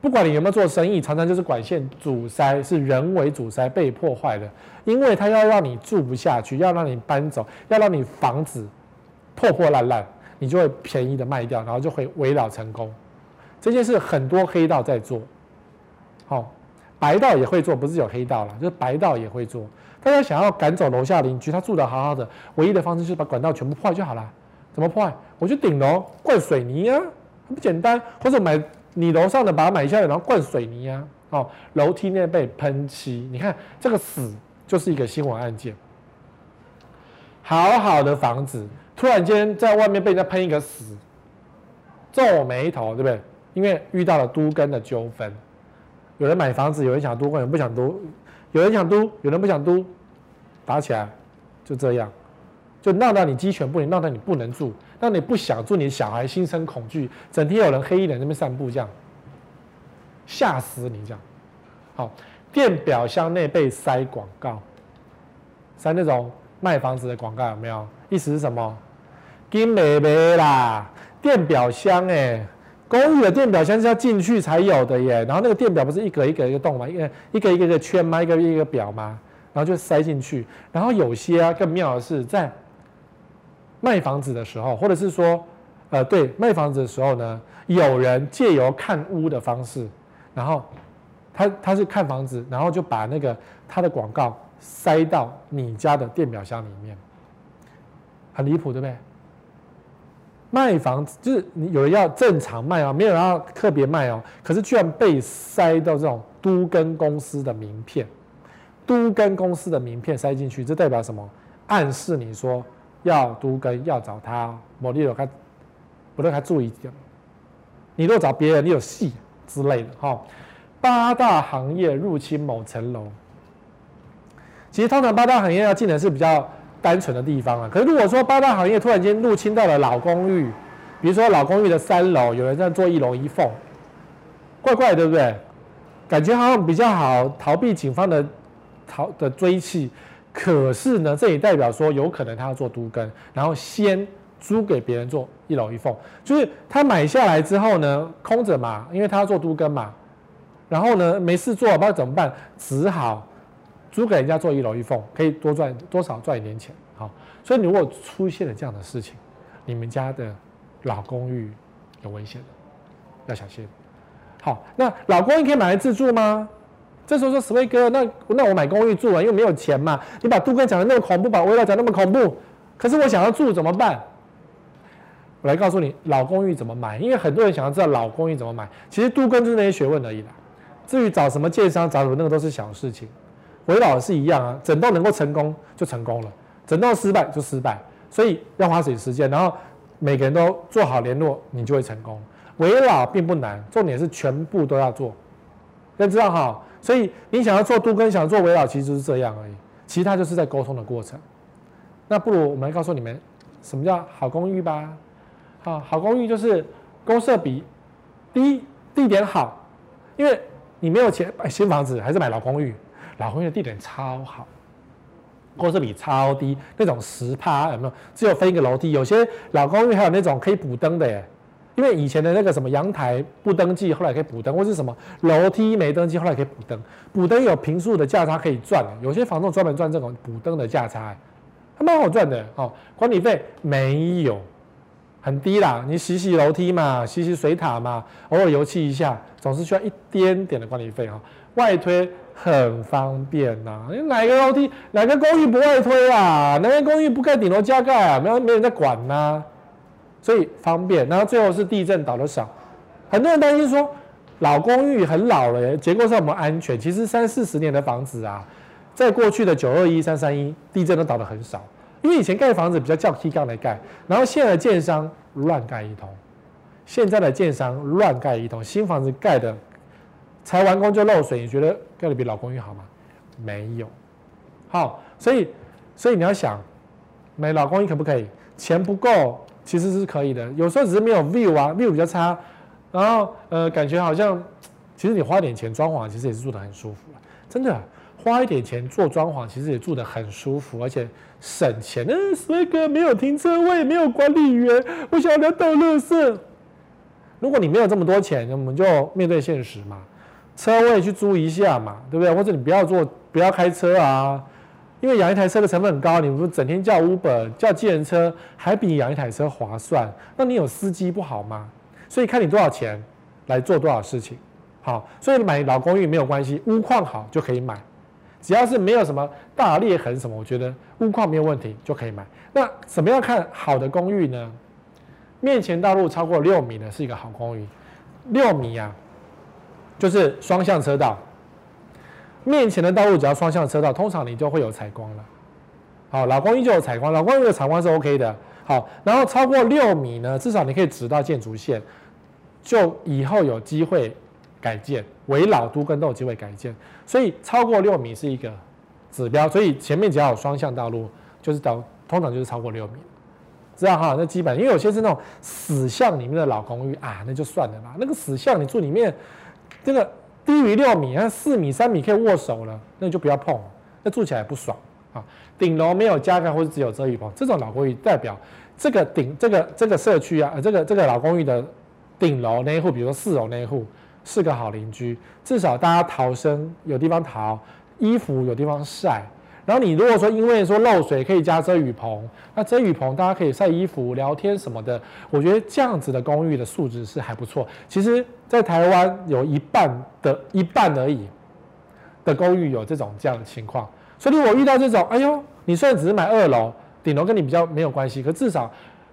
不管你有没有做生意，常常就是管线阻塞，是人为阻塞被破坏的，因为他要让你住不下去，要让你搬走，要让你房子破破烂烂。你就会便宜的卖掉，然后就会围绕成功。这件事很多黑道在做，好，白道也会做，不是有黑道啦，就是白道也会做。大家想要赶走楼下邻居，他住得好好的，唯一的方式就是把管道全部破坏就好了。怎么破坏？我去顶楼灌水泥啊，很不简单。或者买你楼上的，把它买下来，然后灌水泥啊。哦，楼梯内被喷漆，你看这个死就是一个新闻案件。好好的房子。突然间在外面被人家喷一个死，皱眉头，对不对？因为遇到了都跟的纠纷，有人买房子，有人想都更，有人不想都，有人想都，有人不想都，打起来，就这样，就闹到你鸡犬不宁，闹到你不能住，让你不想住，你小孩心生恐惧，整天有人黑衣人在那边散步，这样吓死你这样。好，电表箱内被塞广告，塞那种卖房子的广告有没有？意思是什么？金美美啦，电表箱哎、公寓的电表箱是要进去才有的耶。然后那个电表不是一格一格一个洞吗？一个一个一个圈吗？一个一个表吗？然后就塞进去。然后有些啊，更妙的是在卖房子的时候，或者是说，呃，对，卖房子的时候呢，有人借由看屋的方式，然后他他是看房子，然后就把那个他的广告塞到你家的电表箱里面，很离谱，对不对？卖房子就是你有人要正常卖哦，没有人要特别卖哦。可是居然被塞到这种都跟公司的名片，都跟公司的名片塞进去，这代表什么？暗示你说要都跟要找他，某地有他，不让他注意点。你若找别人，你有戏之类的哈。八大行业入侵某层楼，其实通常八大行业要进的是比较。单纯的地方啊，可是如果说八大行业突然间入侵到了老公寓，比如说老公寓的三楼有人在做一楼一凤，怪怪对不对？感觉好像比较好逃避警方的逃的追缉，可是呢，这也代表说有可能他要做都更，然后先租给别人做一楼一凤，就是他买下来之后呢，空着嘛，因为他要做都更嘛，然后呢没事做，不知道怎么办，只好。租给人家做一楼一凤，可以多赚多少赚一点钱，好，所以你如果出现了这样的事情，你们家的老公寓有危险，要小心。好，那老公寓可以买来自住吗？这时候说史威哥，那那我买公寓住啊，因为没有钱嘛。你把杜哥讲的那么恐怖，把危老讲那么恐怖，可是我想要住怎么办？我来告诉你，老公寓怎么买？因为很多人想要知道老公寓怎么买，其实杜根就是那些学问而已啦。至于找什么建商，找什么那个都是小事情。围老是一样啊，整栋能够成功就成功了，整栋失败就失败，所以要花点时间，然后每个人都做好联络，你就会成功。围老并不难，重点是全部都要做，要知道哈。所以你想要做都跟，想做围老，其实就是这样而已，其他就是在沟通的过程。那不如我们来告诉你们，什么叫好公寓吧。啊，好公寓就是公设比低，地点好，因为你没有钱买新房子，还是买老公寓。老公寓的地点超好，公设比超低，那种十趴有没有？只有分一个楼梯，有些老公寓还有那种可以补灯的耶。因为以前的那个什么阳台不登记，后来可以补灯，或是什么楼梯没登记，后来可以补灯。补灯有平数的价差可以赚，有些房东专门赚这种补灯的价差，还蛮好赚的哦。管理费没有。很低啦，你洗洗楼梯嘛，洗洗水塔嘛，偶尔油漆一下，总是需要一点点的管理费哈。外推很方便呐，你哪个楼梯、哪个公寓不外推啊？哪个公寓不盖顶楼加盖啊？没有没人在管呐、所以方便。然后最后是地震倒的少，很多人担心说老公寓很老了，结构上有没有安全？其实三四十年的房子啊，在过去的九二一、三三一地震都倒的很少。因为以前盖房子比较叫梯杠来盖，然后现在的建商乱盖一通，现在的建商乱盖一通，新房子盖的才完工就漏水，你觉得盖的比老公寓好吗？没有，好，所以所以你要想买老公寓可不可以？钱不够其实是可以的，有时候只是没有 view 啊，view 比较差，然后呃感觉好像其实你花点钱装潢，其实也是住得很舒服，真的。花一点钱做装潢，其实也住得很舒服，而且省钱。嗯，所以哥没有停车位，没有管理员，我想要倒垃圾。如果你没有这么多钱，我们就面对现实嘛，车位去租一下嘛，对不对？或者你不要坐，不要开车啊，因为养一台车的成本很高，你不是整天叫 Uber 叫计程车，还比养一台车划算。那你有司机不好吗？所以看你多少钱来做多少事情。好，所以买老公寓没有关系，屋况好就可以买。只要是没有什么大裂痕什么，我觉得屋况没有问题就可以买。那怎么样看好的公寓呢？面前道路超过六米的是一个好公寓。六米啊，就是双向车道。面前的道路只要双向车道，通常你就会有采光了。好，老公寓就有采光，老公寓的采光是 OK 的。好，然后超过六米呢，至少你可以指到建筑线，就以后有机会。改建围老都更都有机会改建，所以超过六米是一个指标，所以前面只要有双向道路，就是到通常就是超过六米，知道哈？那基本因为有些是那种死巷里面的老公寓啊，那就算了吧。那个死巷你住里面，这个低于六米，那四米、三米可以握手了，那你就不要碰，那住起来不爽啊。顶楼没有加盖或者只有遮雨棚，这种老公寓代表这个顶这个这个社区啊，这个这个老公寓的顶楼那一户，比如说四楼那一户。是个好邻居，至少大家逃生有地方逃，衣服有地方晒。然后你如果说因为说漏水可以加遮雨棚，那遮雨棚大家可以晒衣服、聊天什么的。我觉得这样子的公寓的素质是还不错。其实，在台湾有一半的一半而已的公寓有这种这样的情况。所以如果遇到这种，哎呦，你虽然只是买二楼，顶楼跟你比较没有关系，可至少。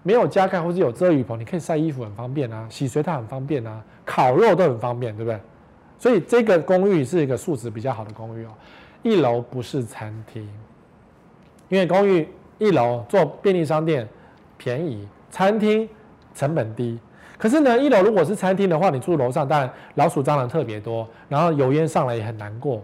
没有加盖或者有遮雨棚，你可以晒衣服很方便啊，洗水塔很方便啊，烤肉都很方便，对不对？所以这个公寓是一个素质比较好的公寓哦。一楼不是餐厅，因为公寓一楼做便利商店便宜，餐厅成本低。可是呢，一楼如果是餐厅的话，你住楼上当然老鼠蟑螂特别多，然后油烟上来也很难过。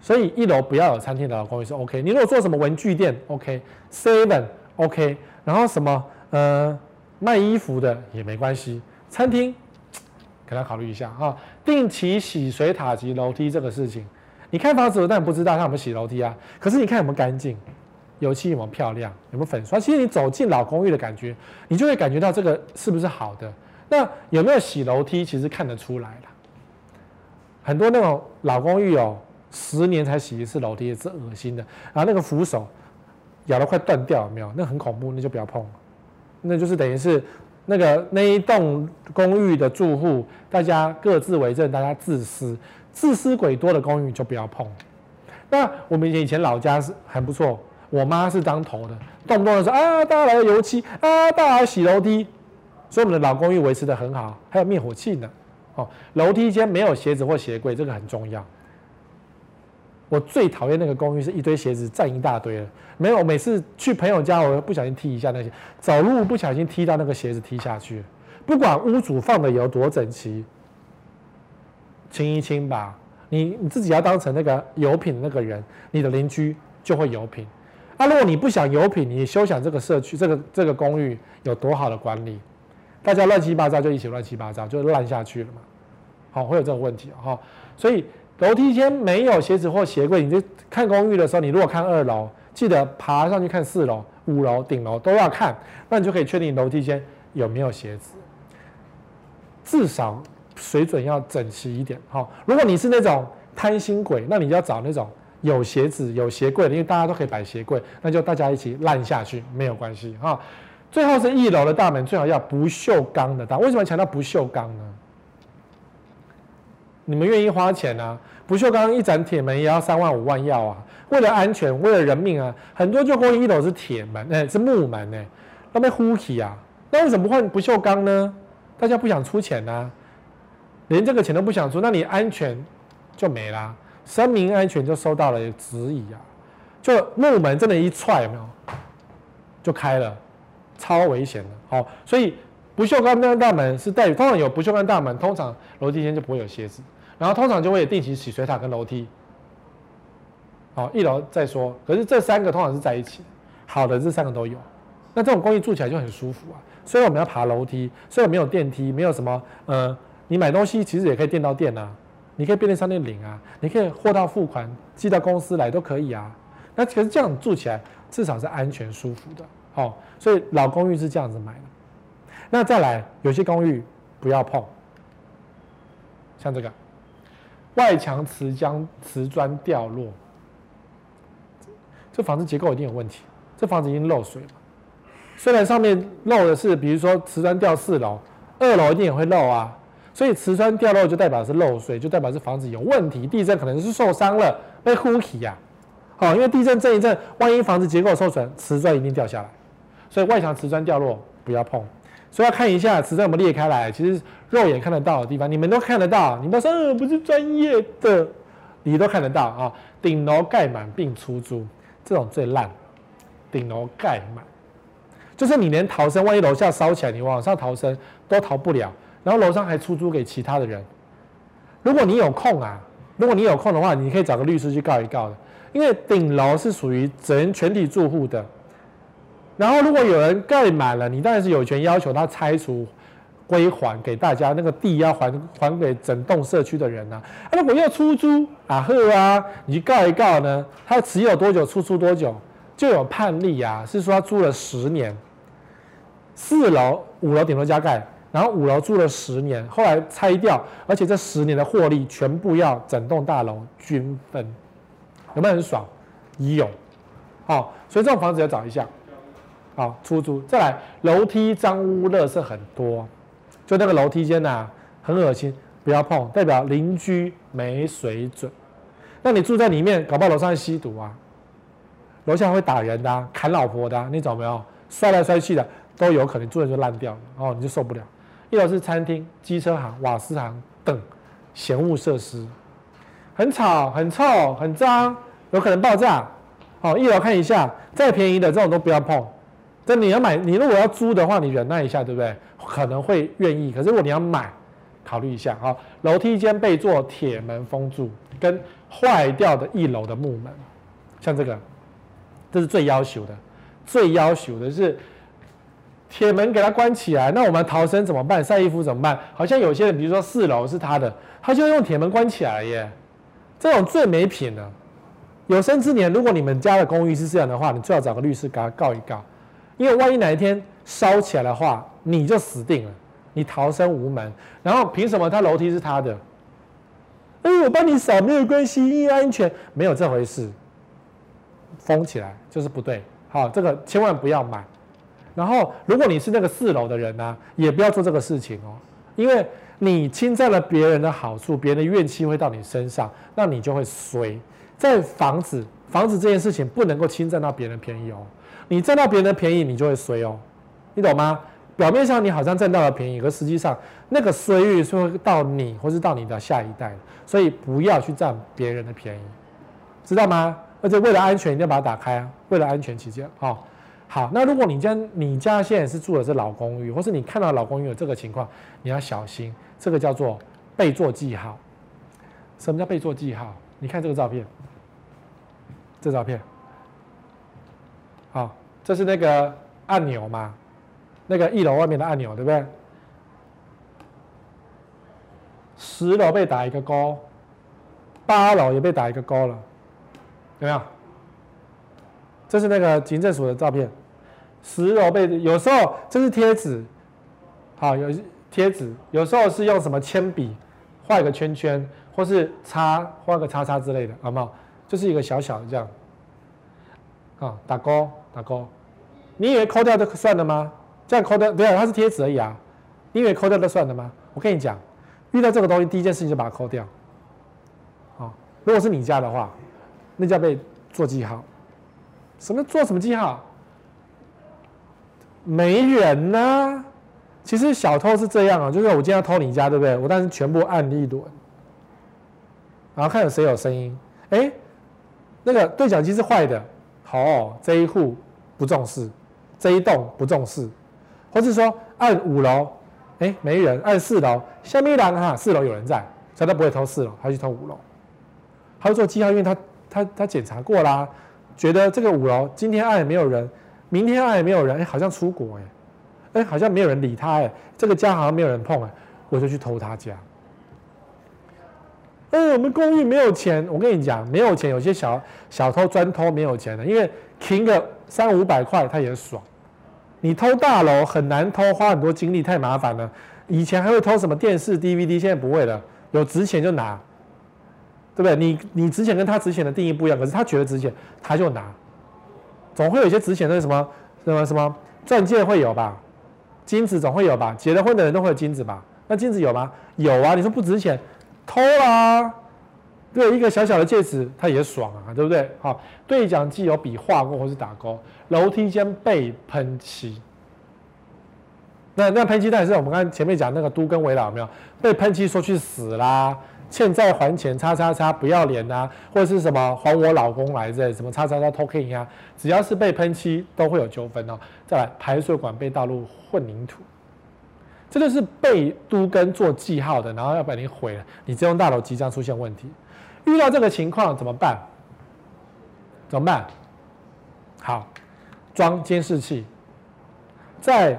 所以一楼不要有餐厅的老公寓是 OK。你如果做什么文具店 OK，Seven OK，然后什么？呃，卖衣服的也没关系，餐厅 (tsk) 可能考虑一下哈。定期洗水塔及楼梯这个事情，你看房子但不知道他有没有洗楼梯啊。可是你看有没有干净，油漆有没有漂亮，有没有粉刷？其实你走进老公寓的感觉，你就会感觉到这个是不是好的。那有没有洗楼梯，其实看得出来了。很多那种老公寓哦，十年才洗一次楼梯，也是恶心的。然后那个扶手咬得快断掉，有没有？那很恐怖，那就不要碰。那就是等于是那个那一栋公寓的住户，大家各自为政，大家自私，自私鬼多的公寓就不要碰。那我们以前老家是很不错，我妈是当头的，动不动就说啊，大家来油漆啊，大家洗楼梯，所以我们的老公寓维持得很好，还有灭火器呢。哦，楼梯间没有鞋子或鞋柜，这个很重要。我最讨厌那个公寓是一堆鞋子占一大堆了。没有，每次去朋友家，我不小心踢一下那些，走路不小心踢到那个鞋子踢下去。不管屋主放的有多整齐，清一清吧。你你自己要当成那个油品那个人，你的邻居就会油品。啊，如果你不想油品，你休想这个社区、这个这个公寓有多好的管理。大家乱七八糟就一起乱七八糟，就烂下去了嘛。好，会有这种问题哈。所以。楼梯间没有鞋子或鞋柜，你就看公寓的时候，你如果看二楼，记得爬上去看四楼、五楼、顶楼都要看，那你就可以确定楼梯间有没有鞋子，至少水准要整齐一点。好，如果你是那种贪心鬼，那你就要找那种有鞋子、有鞋柜的，因为大家都可以摆鞋柜，那就大家一起烂下去没有关系哈。最后是一楼的大门，最好要不锈钢的大。为什么强调不锈钢呢？你们愿意花钱啊？不锈钢一盏铁门也要三万五万要啊！为了安全，为了人命啊！很多旧公寓一楼是铁门，哎、是木门呢、那边呼气啊！那为什么不换不锈钢呢？大家不想出钱啊，连这个钱都不想出，那你安全就没啦，生命安全就受到了质疑啊！就木门真的，一踹有没有，就开了，超危险的。好，所以不锈钢那大门是带，通常有不锈钢大门，通常楼梯间就不会有鞋子。然后通常就会有定期洗水塔跟楼梯，好，一楼再说。可是这三个通常是在一起，好的这三个都有，那这种公寓住起来就很舒服啊。所以我们要爬楼梯，所以我没有电梯，没有什么，呃，你买东西其实也可以电到电啊，你可以便利商店领啊，你可以货到付款寄到公司来都可以啊。那可是这样住起来至少是安全舒服的，好，所以老公寓是这样子买的。那再来，有些公寓不要碰，像这个。外墙瓷浆瓷砖掉落，这房子结构一定有问题。这房子已经漏水了，虽然上面漏的是，比如说瓷砖掉四楼，二楼一定也会漏啊。所以瓷砖掉落就代表是漏水，就代表是房子有问题。地震可能是受伤了，被呼起呀。好，因为地震震一震，万一房子结构受损，瓷砖一定掉下来。所以外墙瓷砖掉落不要碰。所以要看一下瓷砖有没有裂开来，其实肉眼看得到的地方，你们都看得到。你们说呃不是专业的，你都看得到啊。顶楼盖满并出租，这种最烂。顶楼盖满，就是你连逃生，万一楼下烧起来，你往上逃生都逃不了。然后楼上还出租给其他的人。如果你有空啊，如果你有空的话，你可以找个律师去告一告的，因为顶楼是属于整全体住户的。然后，如果有人盖满了，你当然是有权要求他拆除、归还给大家。那个地要还还给整栋社区的人呐、啊。啊，如果要出租啊呵啊，你去告一告呢？他持有多久，出租多久，就有判例啊。是说他租了十年，四楼、五楼顶楼加盖，然后五楼住了十年，后来拆掉，而且这十年的获利全部要整栋大楼均分，有没有很爽？有。好，所以这种房子要找一下。好，出租。再来，楼梯脏污、垃圾很多，就那个楼梯间呐、啊，很恶心，不要碰，代表邻居没水准。那你住在里面，搞不好楼上吸毒啊，楼下会打人的、啊，砍老婆的、啊，你找没有？摔来摔去的都有可能，住人就烂掉了，哦，你就受不了。一楼是餐厅、机车行、瓦斯行等嫌恶设施，很吵、很臭、很脏，有可能爆炸。好，一楼看一下，再便宜的这种都不要碰。但你要买，你如果要租的话，你忍耐一下，对不对？可能会愿意。可是如果你要买，考虑一下啊。楼梯间被做铁门封住，跟坏掉的一楼的木门，像这个，这是最要求的。最要求的是铁门给它关起来。那我们逃生怎么办？晒衣服怎么办？好像有些人，比如说四楼是他的，他就用铁门关起来耶。这种最没品了。有生之年，如果你们家的公寓是这样的话，你最好找个律师给他告一告。因为万一哪一天烧起来的话，你就死定了，你逃生无门。然后凭什么他楼梯是他的？哎，我帮你扫没有关系，因为安全，没有这回事。封起来就是不对。好，这个千万不要买。然后，如果你是那个四楼的人呢、也不要做这个事情哦，因为你侵占了别人的好处，别人的怨气会到你身上，那你就会衰。在房子，房子这件事情不能够侵占到别人的便宜哦，你占到别人的便宜，你就会衰哦，你懂吗？表面上你好像占到了便宜，可实际上那个衰运是会到你，或是到你的下一代，所以不要去占别人的便宜，知道吗？而且为了安全，一定要把它打开啊，为了安全起见，哦。好，那如果你家你家现在是住的是老公寓，或是你看到老公寓有这个情况，你要小心，这个叫做被做记号。什么叫被做记号？你看这个照片，这、照片，好，这是那个按钮嘛，那个一楼外面的按钮，对不对？十楼被打一个勾，八楼也被打一个勾了，有没有？这是那个警政署的照片。十楼被有时候这是贴纸，好，有贴纸，有时候是用什么铅笔画一个圈圈，或是叉画个叉叉之类的，好不好？就是一个小小的这样，啊，打勾打勾，你以为抠掉就算了吗？这样抠掉，对啊，它是贴纸而已啊，你以为抠掉就算了吗？我跟你讲，遇到这个东西，第一件事情就把它抠掉，啊，如果是你家的话，那叫被做记号，什么做什么记号？没人呢、其实小偷是这样啊，就是我今天要偷你家，对不对？我当时全部按一轮，然后看有谁有声音。哎，那个对讲机是坏的，好、这一户不重视，这一栋不重视，或是说按五楼，哎，没人，按四楼，下面一栏哈，四楼有人在，所以他不会偷四楼，他去偷五楼。他会做记号，因为他他他检查过啦，觉得这个五楼今天按也没有人。明天按也没有人，哎，好像出国哎，哎，好像没有人理他哎，这个家好像没有人碰哎，我就去偷他家。哎，我们公寓没有钱，我跟你讲，没有钱，有些小小偷专偷没有钱的，因为停个三五百块他也爽。你偷大楼很难偷，花很多精力太麻烦了。以前还会偷什么电视、DVD，现在不会了，有值钱就拿，对不对？你你值钱跟他值钱的定义不一样，可是他觉得值钱，他就拿。总会有一些值钱的什么什么什么钻戒会有吧，金子总会有吧，结了婚的人都会有金子吧？那金子有吗？有啊！你说不值钱，偷啊？对，一个小小的戒指，他也爽啊，对不对？好，对讲机有笔画过或是打勾，楼梯间被喷漆。那那喷漆，但是我们刚才前面讲那个都跟危老有没有被喷漆说去死啦？欠债还钱，叉叉叉，不要脸啊，或者是什么还我老公来着？什么叉叉叉偷 K 啊？只要是被喷漆，都会有纠纷哦。再来，排水管被倒入混凝土，这就是被都跟做记号的，然后要把你毁了，你这栋大楼即将出现问题。遇到这个情况怎么办？怎么办？好，装监视器，在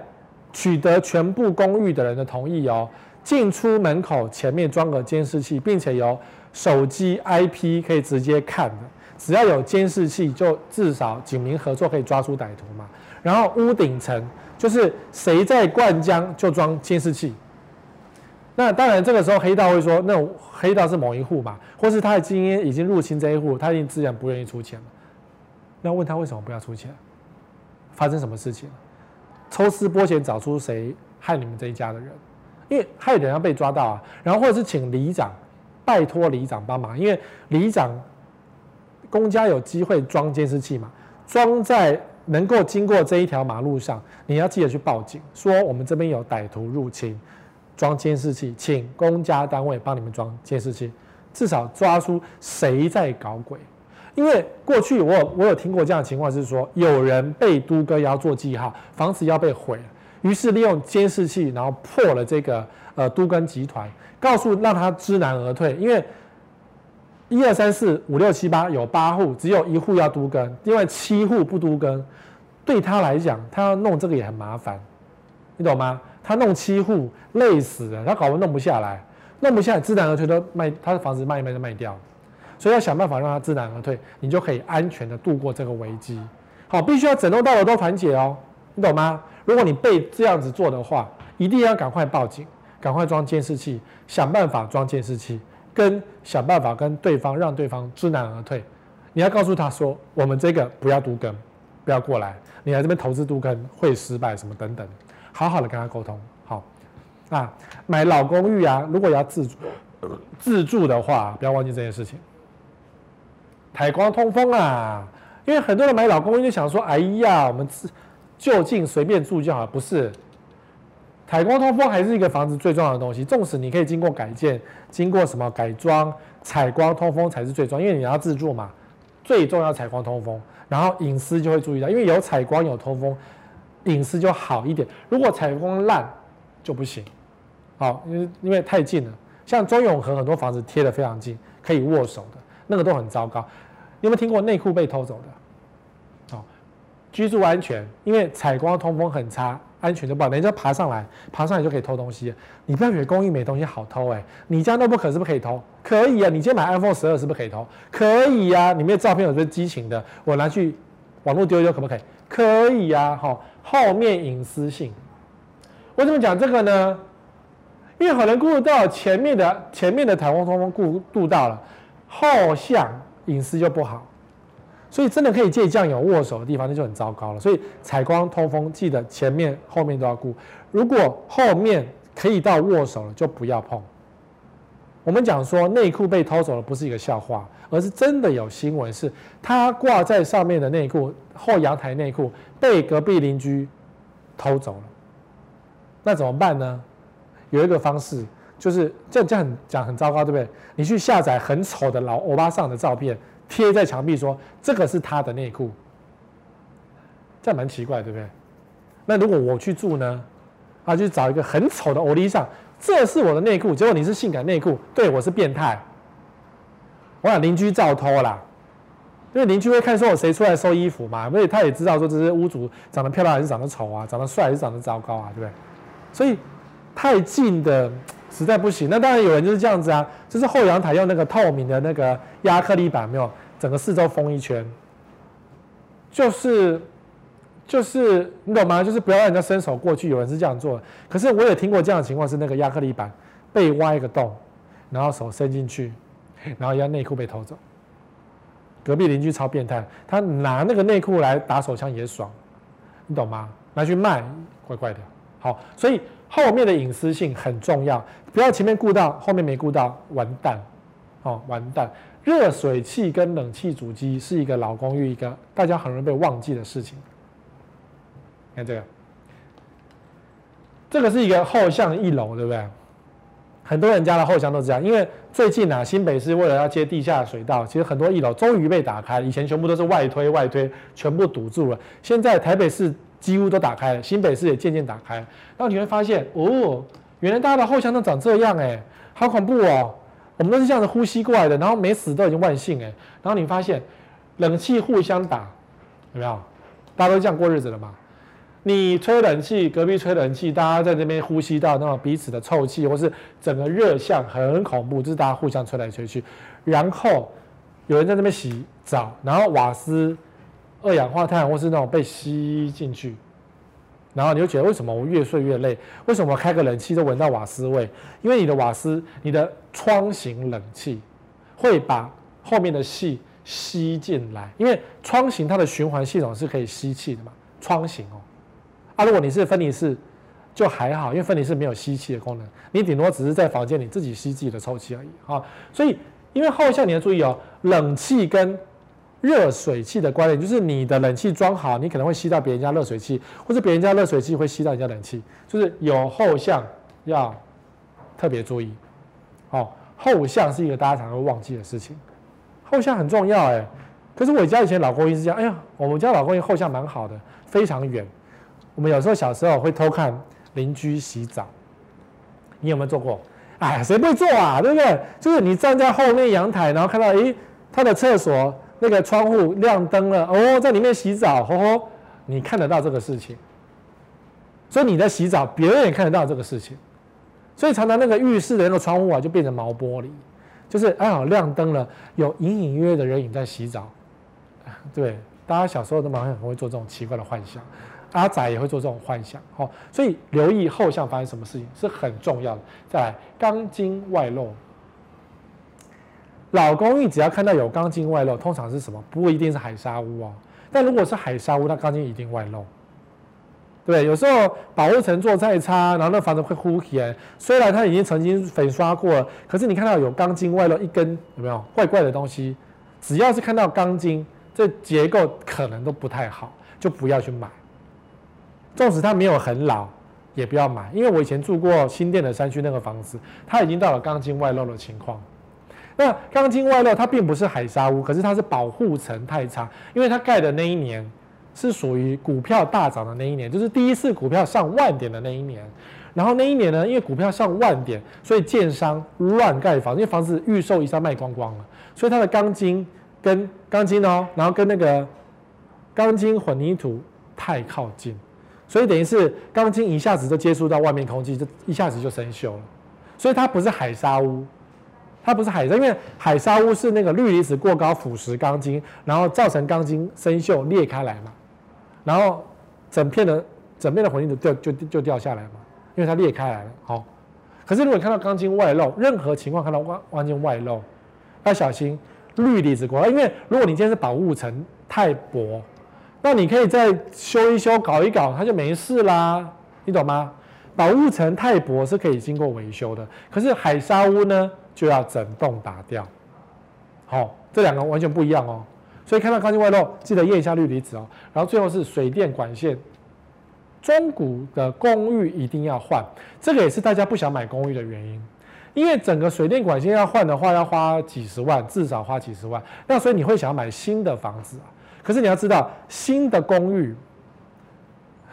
取得全部公寓的人的同意哦。进出门口前面装个监视器，并且有手机 IP 可以直接看的。只要有监视器，就至少警民合作可以抓出歹徒嘛。然后屋顶层就是谁在灌浆就装监视器。那当然这个时候黑道会说，那黑道是某一户嘛，或是他的经已经入侵这一户，他已经自然不愿意出钱了。那问他为什么不要出钱？发生什么事情？抽丝剥茧找出谁害你们这一家的人。因为害人要被抓到啊，然后或者是请里长，拜托里长帮忙，因为里长公家有机会装监视器嘛，装在能够经过这一条马路上，你要记得去报警，说我们这边有歹徒入侵，装监视器，请公家单位帮你们装监视器，至少抓出谁在搞鬼。因为过去我有我有听过这样的情况，是说有人被都哥要做记号，房子要被毁。于是利用监视器，然后破了这个呃都更集团，告诉让他知难而退。因为一二三四五六七八有八户，只有一户要都更，另外七户不都更。对他来讲，他要弄这个也很麻烦，你懂吗？他弄七户累死了，他搞得弄不下来，弄不下来知难而退都卖他的房子卖一卖就卖掉，所以要想办法让他知难而退，你就可以安全的度过这个危机。好，必须要整栋大楼都团结哦，你懂吗？如果你被这样子做的话，一定要赶快报警，赶快装监视器，想办法装监视器，跟想办法跟对方让对方知难而退。你要告诉他说，我们这个不要都更，不要过来，你来这边投资都更会失败什么等等，好好的跟他沟通。好，啊，买老公寓啊，如果要自住，自住的话，不要忘记这件事情。采光通风啊，因为很多人买老公寓就想说，哎呀，我们自就近随便住就好，不是。采光通风还是一个房子最重要的东西，纵使你可以经过改建、经过什么改装，采光通风才是最重要，因为你要自住嘛，最重要采光通风，然后隐私就会注意到，因为有采光有通风，隐私就好一点。如果采光烂就不行，好，因为因为太近了，像中永和很多房子贴的非常近，可以握手的，那个都很糟糕。有没有听过内裤被偷走的？好，居住安全，因为采光通风很差。安全就不好，人家爬上来，爬上来就可以偷东西。你不要以为公寓没东西好偷哎，你家 notebook 是不是可以偷？可以啊，你今天买 iPhone 十二是不是可以偷？可以呀、啊，里面照片有些激情的，我拿去网络丢丢可不可以？可以呀、啊，好，后面隐私性。为什么讲这个呢？因为可能顾到前面的前面的台风通风顾顾到了，后向隐私就不好。所以真的可以借这样有握手的地方，那就很糟糕了。所以采光通风，记得前面后面都要顾。如果后面可以到握手了，就不要碰。我们讲说内裤被偷走了，不是一个笑话，而是真的有新闻，是他挂在上面的内裤，后阳台内裤被隔壁邻居偷走了。那怎么办呢？有一个方式，就是这这样很讲很糟糕，对不对？你去下载很丑的老欧巴上的照片。贴在墙壁说：“这个是他的内裤。”这样蛮奇怪，对不对？那如果我去住呢？啊，就找一个很丑的欧丽桑，这是我的内裤。结果你是性感内裤，对我是变态。我想邻居照偷啦，因为邻居会看说我谁出来收衣服嘛，所以他也知道说这些屋主长得漂亮还是长得丑啊，长得帅还是长得糟糕啊，对不对？所以太近的。实在不行，那当然有人就是这样子啊，就是后阳台用那个透明的那个亚克力板，没有整个四周封一圈，就是就是你懂吗？就是不要让人家伸手过去。有人是这样做的，可是我也听过这样的情况，是那个亚克力板被挖一个洞，然后手伸进去，然后人家内裤被偷走。隔壁邻居超变态，他拿那个内裤来打手枪也爽，你懂吗？拿去卖，怪怪的。好，所以。后面的隐私性很重要，不要前面顾到，后面没顾到，完蛋，哦，完蛋！热水器跟冷气主机是一个老公寓，一个大家很容易被忘记的事情。看这个，这个是一个后巷一楼，对不对？很多人家的后巷都是这样，因为最近啊，新北市为了要接地下水道，其实很多一楼终于被打开，以前全部都是外推外推，全部堵住了。现在台北市。几乎都打开了，新北市也渐渐打开，然后你会发现，哦，原来大家的后巷都长这样哎，好恐怖哦！我们都是这样子呼吸过来的，然后没死都已经万幸哎。然后你发现，冷气互相打，有没有？大家都这样过日子了嘛？你吹冷气，隔壁吹冷气，大家在这边呼吸到那种彼此的臭气，或是整个热象很恐怖，就是大家互相吹来吹去。然后有人在那边洗澡，然后瓦斯。二氧化碳或是那种被吸进去，然后你就觉得为什么我越睡越累？为什么我开个冷气都闻到瓦斯味？因为你的瓦斯，你的窗型冷气会把后面的气吸进来，因为窗型它的循环系统是可以吸气的嘛。窗型哦，啊，如果你是分离式就还好，因为分离式没有吸气的功能，你顶多只是在房间里自己吸自己的臭气而已啊。所以，因为后巷你要注意哦，冷气跟热水器的观念就是你的冷气装好，你可能会吸到别人家热水器，或者别人家热水器会吸到人家冷气，就是有后巷要特别注意。好，后巷是一个大家常常会忘记的事情，后巷很重要哎。可是我家以前老公寓是这样，哎呀，我们家老公寓后巷蛮好的，非常远。我们有时候小时候会偷看邻居洗澡，你有没有做过？哎，谁不会做啊？对不对？就是你站在后面阳台，然后看到，诶，他的厕所。那个窗户亮灯了哦，在里面洗澡，吼吼，你看得到这个事情，所以你在洗澡，别人也看得到这个事情，所以常常那个浴室的那个窗户啊，就变成毛玻璃，就是哎好亮灯了，有隐隐约约的人影在洗澡，(laughs) 对，大家小时候都蛮很会做这种奇怪的幻想，阿仔也会做这种幻想，哦，所以留意后巷发生什么事情是很重要的。再来，钢筋外露。老公寓只要看到有钢筋外露，通常是什么？不一定是海砂屋哦，但如果是海砂屋，那钢筋一定外露。对，有时候保护层做再差，然后那房子会糊起来。虽然它已经曾经粉刷过了，可是你看到有钢筋外露一根，有没有怪怪的东西？只要是看到钢筋，这结构可能都不太好，就不要去买。纵使它没有很老，也不要买。因为我以前住过新店的山区那个房子，它已经到了钢筋外露的情况。那钢筋外露，它并不是海砂屋，可是它是保护层太差，因为它盖的那一年。是属于股票大涨的那一年，就是第一次股票上万点的那一年。然后那一年呢，因为股票上万点，所以建商乱盖房，因为房子预售一下卖光光了，所以它的钢筋跟钢筋哦，然后跟那个钢筋混凝土太靠近，所以等于是钢筋一下子就接触到外面空气，就一下子就生锈了。所以它不是海砂屋，它不是海砂，因为海砂屋是那个氯离子过高腐蚀钢筋，然后造成钢筋生锈裂开来嘛。然后整片的整片的混凝土掉就就掉下来嘛，因为它裂开来了。好，可是如果你看到钢筋外露，任何情况看到钢钢筋外露，要小心氯离子过高。因为如果你今天是保护层太薄，那你可以再修一修、搞一搞，它就没事啦。你懂吗？保护层太薄是可以经过维修的，可是海砂屋呢就要整栋打掉。好，这两个完全不一样哦。所以看到钢筋外露，记得验一下氯离子哦。然后最后是水电管线，中古的公寓一定要换，这个也是大家不想买公寓的原因，因为整个水电管线要换的话，要花几十万，至少花几十万。那所以你会想要买新的房子啊？可是你要知道，新的公寓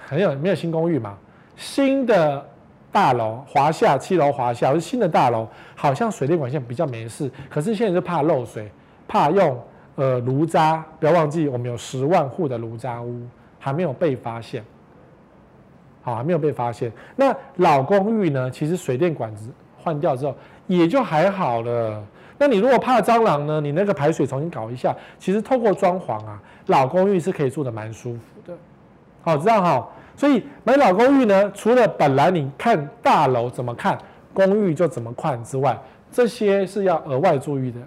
很有没有新公寓嘛？新的大楼华厦七楼华厦，或是新的大楼，好像水电管线比较没事，可是现在就怕漏水，怕用。呃，炉渣，不要忘记，我们有十万户的炉渣屋还没有被发现，好，还没有被发现。那老公寓呢？其实水电管子换掉之后也就还好了。那你如果怕蟑螂呢？你那个排水重新搞一下，其实透过装潢啊，老公寓是可以住得蛮舒服的。好，知道哈。所以买老公寓呢，除了本来你看大楼怎么看，公寓就怎么看之外，这些是要额外注意的。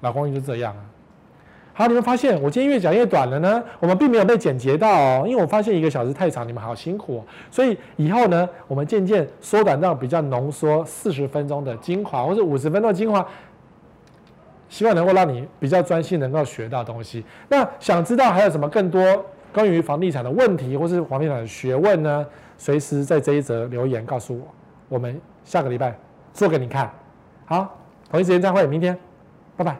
老公寓就这样啊。好，你们发现我今天越讲越短了呢？我们并没有被剪辑到哦，因为我发现一个小时太长，你们好辛苦哦。所以以后呢，我们渐渐缩短到比较浓缩四十分钟的精华，或者五十分钟的精华，希望能够让你比较专心，能够学到东西。那想知道还有什么更多关于房地产的问题，或是房地产的学问呢？随时在这一则留言告诉我，我们下个礼拜做给你看。好，同一时间再会，明天，拜拜。